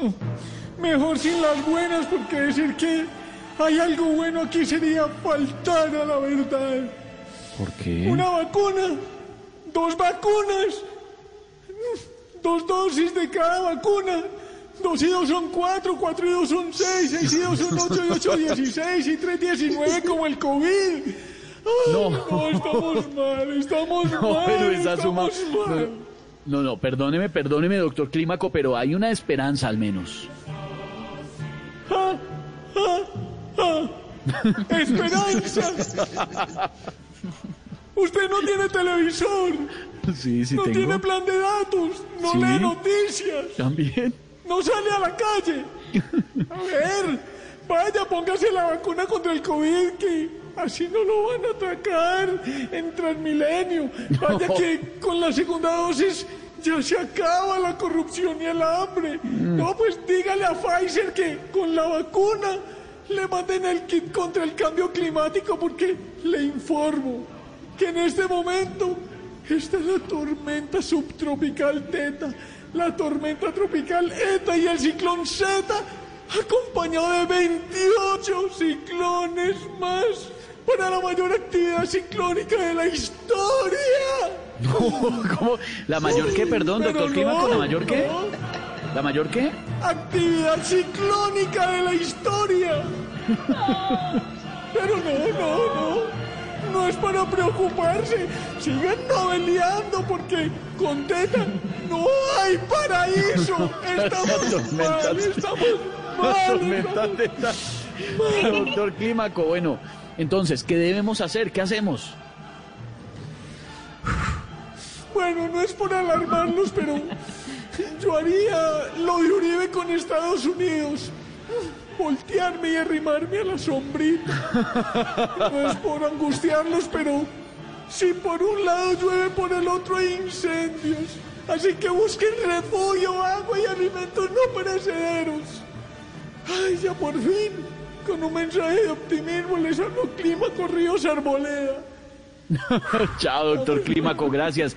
Mejor sin las buenas, porque decir que hay algo bueno aquí sería faltar a la verdad. ¿Por qué? Una vacuna, dos vacunas, dos dosis de cada vacuna. Dos y dos son cuatro, cuatro y dos son seis, seis y dos son ocho y ocho dieciséis y tres diecinueve como el COVID. Ay, No. no, estamos mal, estamos No, mal, pero esa suma. estamos mal. No, no, perdóneme, perdóneme, doctor Clímaco, pero hay una esperanza al menos. Ah, ah, ah. Esperanza. Usted no tiene televisor, Sí, sí no tengo. tiene plan de datos, no Sí. lee noticias, También. no sale a la calle. A ver, vaya, póngase la vacuna contra el COVID que así no lo van a atacar en Transmilenio. Vaya No. que con la segunda dosis ya se acaba la corrupción y el hambre. Mm. No, pues dígale a Pfizer que con la vacuna le manden el kit contra el cambio climático porque le informo que en este momento está la tormenta subtropical Teta, la tormenta tropical Eta y el ciclón Zeta, acompañado de 28 ciclones más para la mayor actividad ciclónica de la historia. ¿Cómo? ¿La mayor qué, perdón, Pero doctor Clímaco? ¿La no, mayor qué? no. ¿La mayor qué? actividad ciclónica de la historia. Pero no, no, no. No es para preocuparse. Sigan noveleando porque con Teta no hay paraíso. Estamos mal, estamos mal. Estamos-. Doctor Clímaco, bueno, entonces, ¿qué debemos hacer? ¿Qué hacemos? Bueno, no es por alarmarlos, pero yo haría lo de Uribe con Estados Unidos. Voltearme y arrimarme a la sombrita. No es por angustiarlos, pero si por un lado llueve, por el otro hay incendios. Así que busquen refugio, agua y alimentos no perecederos. Ay, ya por fin, con un mensaje de optimismo les hablo Clima Corridos Arboleda. Chao, doctor Clímaco, gracias.